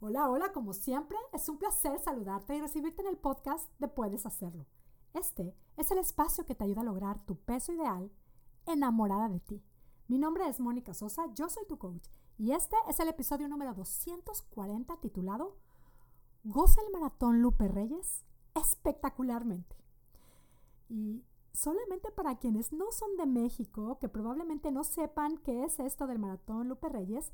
Hola, hola, como siempre, es un placer saludarte y recibirte en el podcast de Puedes Hacerlo. Este es el espacio que te ayuda a lograr tu peso ideal enamorada de ti. Mi nombre es Mónica Sosa, yo soy tu coach y este es el episodio número 240 titulado ¿Goza el maratón Lupe Reyes? Espectacularmente. Y solamente para quienes no son de México, que probablemente no sepan qué es esto del maratón Lupe Reyes,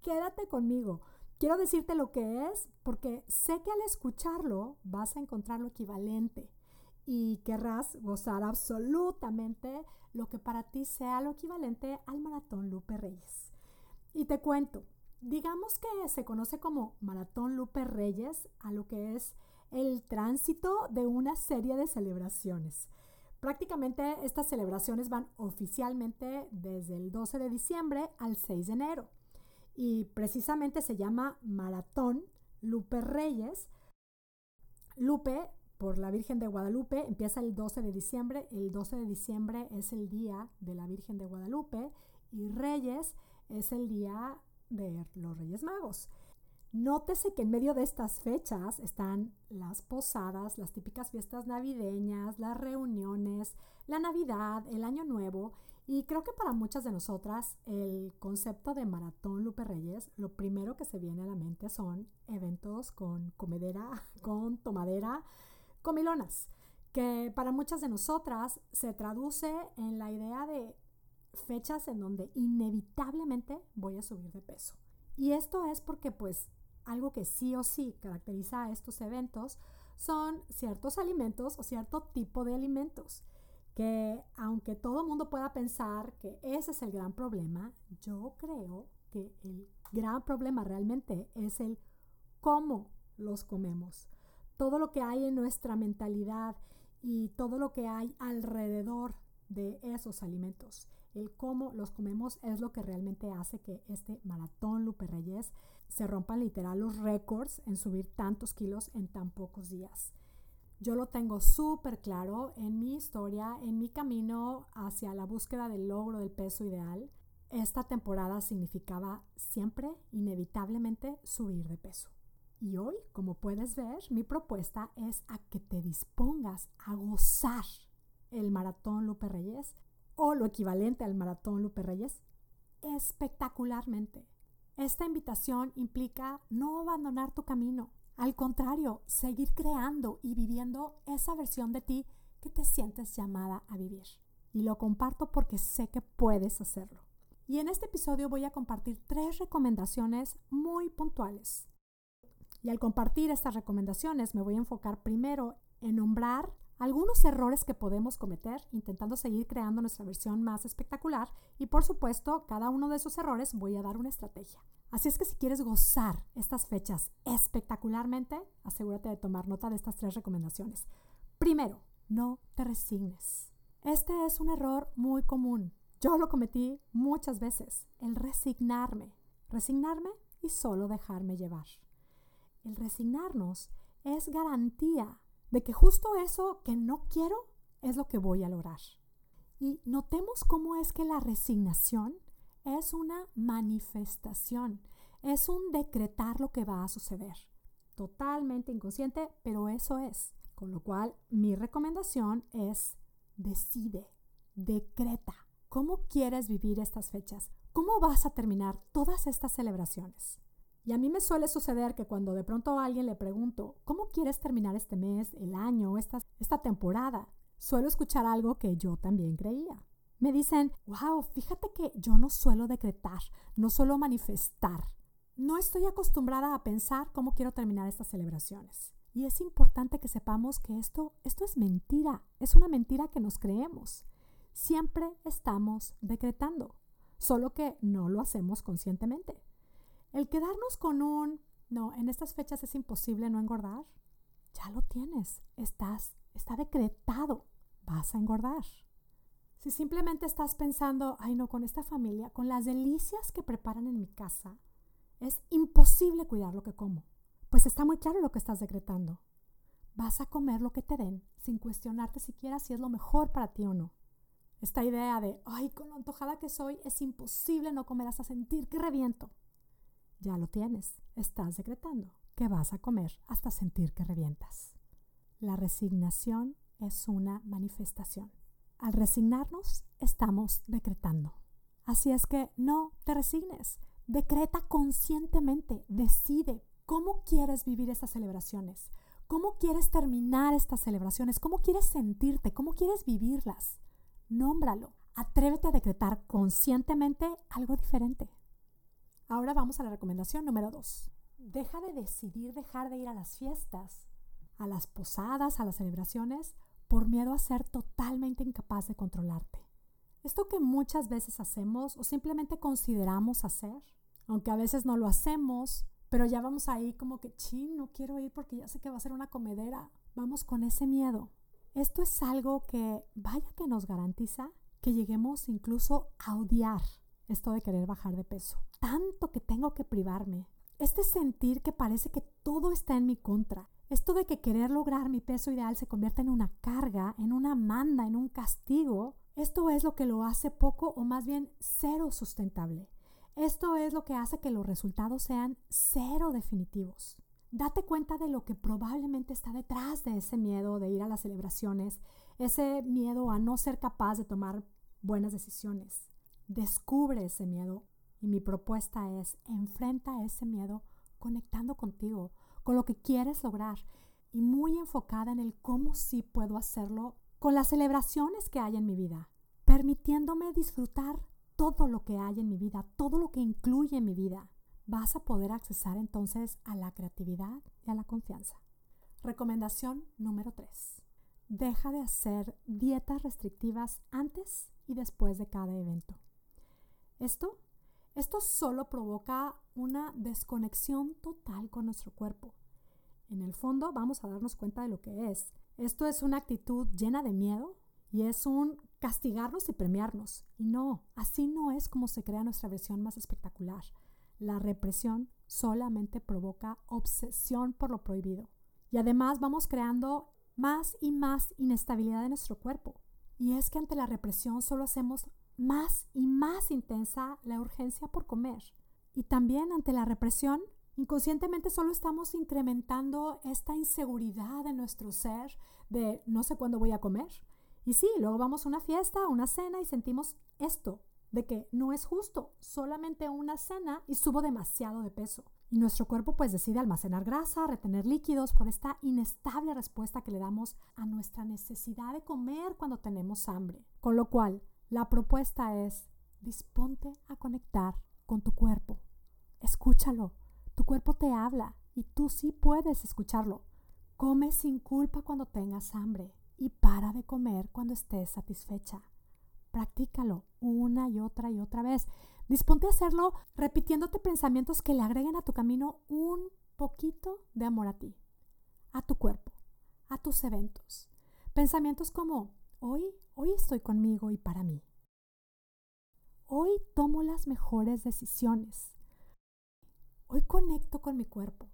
quédate conmigo Quiero decirte lo que es porque sé que al escucharlo vas a encontrar lo equivalente y querrás gozar absolutamente lo que para ti sea lo equivalente al maratón Lupe Reyes. Y te cuento, digamos que se conoce como maratón Lupe Reyes a lo que es el tránsito de una serie de celebraciones. Prácticamente estas celebraciones van oficialmente desde el 12 de diciembre al 6 de enero y precisamente se llama Maratón Lupe Reyes. Lupe, por la Virgen de Guadalupe, empieza el 12 de diciembre. El 12 de diciembre es el día de la Virgen de Guadalupe y Reyes es el día de los Reyes Magos. Nótese que en medio de estas fechas están las posadas, las típicas fiestas navideñas, las reuniones, la Navidad, el Año Nuevo y creo que para muchas de nosotras el concepto de maratón Lupe Reyes, lo primero que se viene a la mente son eventos con comedera, con tomadera, comilonas, que para muchas de nosotras se traduce en la idea de fechas en donde inevitablemente voy a subir de peso. Y esto es porque pues algo que sí o sí caracteriza a estos eventos son ciertos alimentos o cierto tipo de alimentos que aunque todo el mundo pueda pensar que ese es el gran problema, yo creo que el gran problema realmente es el cómo los comemos. Todo lo que hay en nuestra mentalidad y todo lo que hay alrededor de esos alimentos. El cómo los comemos es lo que realmente hace que este maratón Lupe Reyes se rompan literal los récords en subir tantos kilos en tan pocos días. Yo lo tengo súper claro en mi historia, en mi camino hacia la búsqueda del logro del peso ideal. Esta temporada significaba siempre, inevitablemente, subir de peso. Y hoy, como puedes ver, mi propuesta es a que te dispongas a gozar el maratón Lupe Reyes o lo equivalente al maratón Lupe Reyes espectacularmente. Esta invitación implica no abandonar tu camino, al contrario, seguir creando y viviendo esa versión de ti que te sientes llamada a vivir. Y lo comparto porque sé que puedes hacerlo. Y en este episodio voy a compartir tres recomendaciones muy puntuales. Y al compartir estas recomendaciones me voy a enfocar primero en nombrar algunos errores que podemos cometer intentando seguir creando nuestra versión más espectacular y por supuesto cada uno de esos errores voy a dar una estrategia. Así es que si quieres gozar estas fechas espectacularmente, asegúrate de tomar nota de estas tres recomendaciones. Primero, no te resignes. Este es un error muy común. Yo lo cometí muchas veces, el resignarme. Resignarme y solo dejarme llevar. El resignarnos es garantía de que justo eso que no quiero es lo que voy a lograr. Y notemos cómo es que la resignación es una manifestación, es un decretar lo que va a suceder. Totalmente inconsciente, pero eso es. Con lo cual, mi recomendación es decide, decreta. ¿Cómo quieres vivir estas fechas? ¿Cómo vas a terminar todas estas celebraciones? Y a mí me suele suceder que cuando de pronto a alguien le pregunto, ¿cómo quieres terminar este mes, el año, esta, esta temporada? Suelo escuchar algo que yo también creía me dicen, wow, fíjate que yo no suelo decretar, no suelo manifestar. No estoy acostumbrada a pensar cómo quiero terminar estas celebraciones. Y es importante que sepamos que esto, esto es mentira, es una mentira que nos creemos. Siempre estamos decretando, solo que no lo hacemos conscientemente. El quedarnos con un, no, en estas fechas es imposible no engordar, ya lo tienes, estás, está decretado, vas a engordar. Si simplemente estás pensando, ay no, con esta familia, con las delicias que preparan en mi casa, es imposible cuidar lo que como. Pues está muy claro lo que estás decretando. Vas a comer lo que te den sin cuestionarte siquiera si es lo mejor para ti o no. Esta idea de, ay, con lo antojada que soy, es imposible no comer hasta sentir que reviento. Ya lo tienes. Estás decretando que vas a comer hasta sentir que revientas. La resignación es una manifestación. Al resignarnos, estamos decretando. Así es que no te resignes. Decreta conscientemente, decide cómo quieres vivir estas celebraciones, cómo quieres terminar estas celebraciones, cómo quieres sentirte, cómo quieres vivirlas. Nómbralo. Atrévete a decretar conscientemente algo diferente. Ahora vamos a la recomendación número 2. Deja de decidir dejar de ir a las fiestas, a las posadas, a las celebraciones, por miedo a ser totalmente incapaz de controlarte. Esto que muchas veces hacemos o simplemente consideramos hacer, aunque a veces no lo hacemos, pero ya vamos ahí como que, ching, no quiero ir porque ya sé que va a ser una comedera. Vamos con ese miedo. Esto es algo que, vaya que nos garantiza que lleguemos incluso a odiar esto de querer bajar de peso. Tanto que tengo que privarme. Este sentir que parece que todo está en mi contra. Esto de que querer lograr mi peso ideal se convierte en una carga, en una manda, en un castigo, esto es lo que lo hace poco o más bien cero sustentable. Esto es lo que hace que los resultados sean cero definitivos. Date cuenta de lo que probablemente está detrás de ese miedo de ir a las celebraciones, ese miedo a no ser capaz de tomar buenas decisiones. Descubre ese miedo y mi propuesta es enfrenta ese miedo conectando contigo, con lo que quieres lograr y muy enfocada en el cómo sí puedo hacerlo con las celebraciones que hay en mi vida, permitiéndome disfrutar todo lo que hay en mi vida, todo lo que incluye en mi vida. Vas a poder accesar entonces a la creatividad y a la confianza. Recomendación número 3. Deja de hacer dietas restrictivas antes y después de cada evento. Esto, esto solo provoca una desconexión total con nuestro cuerpo en el fondo vamos a darnos cuenta de lo que es. Esto es una actitud llena de miedo y es un castigarnos y premiarnos. Y no, así no es como se crea nuestra versión más espectacular. La represión solamente provoca obsesión por lo prohibido. Y además vamos creando más y más inestabilidad en nuestro cuerpo. Y es que ante la represión solo hacemos más y más intensa la urgencia por comer. Y también ante la represión Inconscientemente solo estamos incrementando esta inseguridad en nuestro ser de no sé cuándo voy a comer. Y sí, luego vamos a una fiesta, a una cena y sentimos esto, de que no es justo, solamente una cena y subo demasiado de peso. Y nuestro cuerpo pues decide almacenar grasa, retener líquidos por esta inestable respuesta que le damos a nuestra necesidad de comer cuando tenemos hambre. Con lo cual, la propuesta es, disponte a conectar con tu cuerpo. Escúchalo, tu cuerpo te habla y tú sí puedes escucharlo. Come sin culpa cuando tengas hambre y para de comer cuando estés satisfecha. Practícalo una y otra y otra vez. Disponte a hacerlo repitiéndote pensamientos que le agreguen a tu camino un poquito de amor a ti, a tu cuerpo, a tus eventos. Pensamientos como, hoy, hoy estoy conmigo y para mí. Hoy tomo las mejores decisiones. Hoy conecto con mi cuerpo.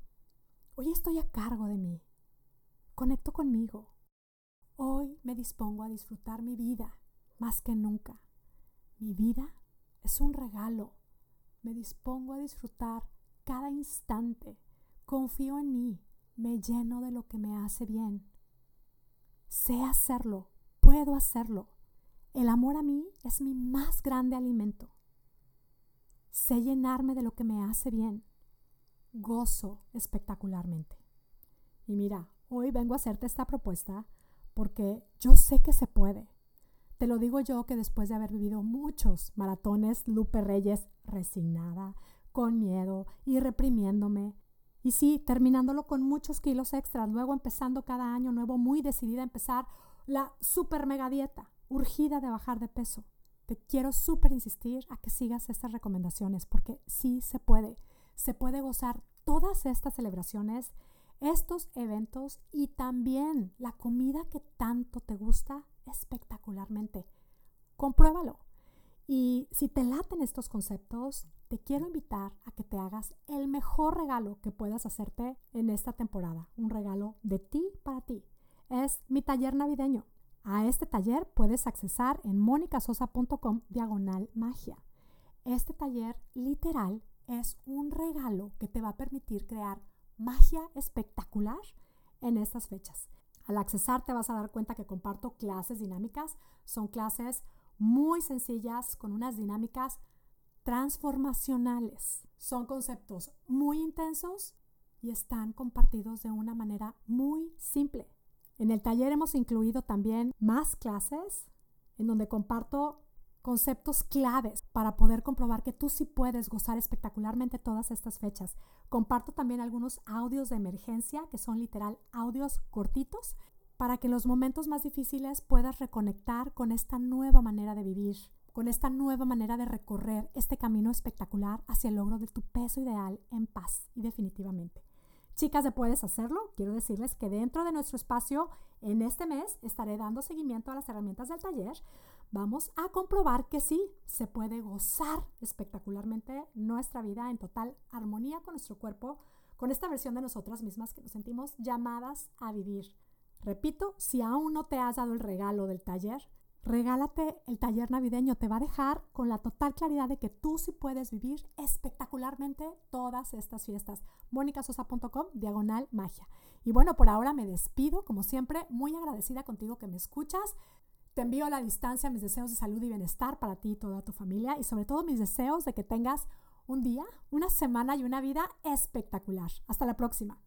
Hoy estoy a cargo de mí. Conecto conmigo. Hoy me dispongo a disfrutar mi vida más que nunca. Mi vida es un regalo. Me dispongo a disfrutar cada instante. Confío en mí. Me lleno de lo que me hace bien. Sé hacerlo. Puedo hacerlo. El amor a mí es mi más grande alimento. Sé llenarme de lo que me hace bien gozo espectacularmente. Y mira, hoy vengo a hacerte esta propuesta porque yo sé que se puede. Te lo digo yo que después de haber vivido muchos maratones, Lupe Reyes resignada, con miedo y reprimiéndome. Y sí, terminándolo con muchos kilos extras, luego empezando cada año nuevo muy decidida a empezar la super mega dieta, urgida de bajar de peso. Te quiero súper insistir a que sigas estas recomendaciones porque sí se puede se puede gozar todas estas celebraciones, estos eventos y también la comida que tanto te gusta espectacularmente. Compruébalo. Y si te laten estos conceptos, te quiero invitar a que te hagas el mejor regalo que puedas hacerte en esta temporada. Un regalo de ti para ti. Es mi taller navideño. A este taller puedes accesar en monicasosa.com diagonal magia. Este taller literal es un regalo que te va a permitir crear magia espectacular en estas fechas. Al accesar te vas a dar cuenta que comparto clases dinámicas. Son clases muy sencillas con unas dinámicas transformacionales. Son conceptos muy intensos y están compartidos de una manera muy simple. En el taller hemos incluido también más clases en donde comparto conceptos claves para poder comprobar que tú sí puedes gozar espectacularmente todas estas fechas. Comparto también algunos audios de emergencia, que son literal audios cortitos, para que en los momentos más difíciles puedas reconectar con esta nueva manera de vivir, con esta nueva manera de recorrer este camino espectacular hacia el logro de tu peso ideal en paz y definitivamente. Chicas de Puedes Hacerlo, quiero decirles que dentro de nuestro espacio en este mes estaré dando seguimiento a las herramientas del taller vamos a comprobar que sí, se puede gozar espectacularmente nuestra vida en total armonía con nuestro cuerpo, con esta versión de nosotras mismas que nos sentimos llamadas a vivir. Repito, si aún no te has dado el regalo del taller, regálate el taller navideño. Te va a dejar con la total claridad de que tú sí puedes vivir espectacularmente todas estas fiestas. monicasosa.com, diagonal magia. Y bueno, por ahora me despido, como siempre, muy agradecida contigo que me escuchas. Te envío a la distancia mis deseos de salud y bienestar para ti y toda tu familia y sobre todo mis deseos de que tengas un día, una semana y una vida espectacular. Hasta la próxima.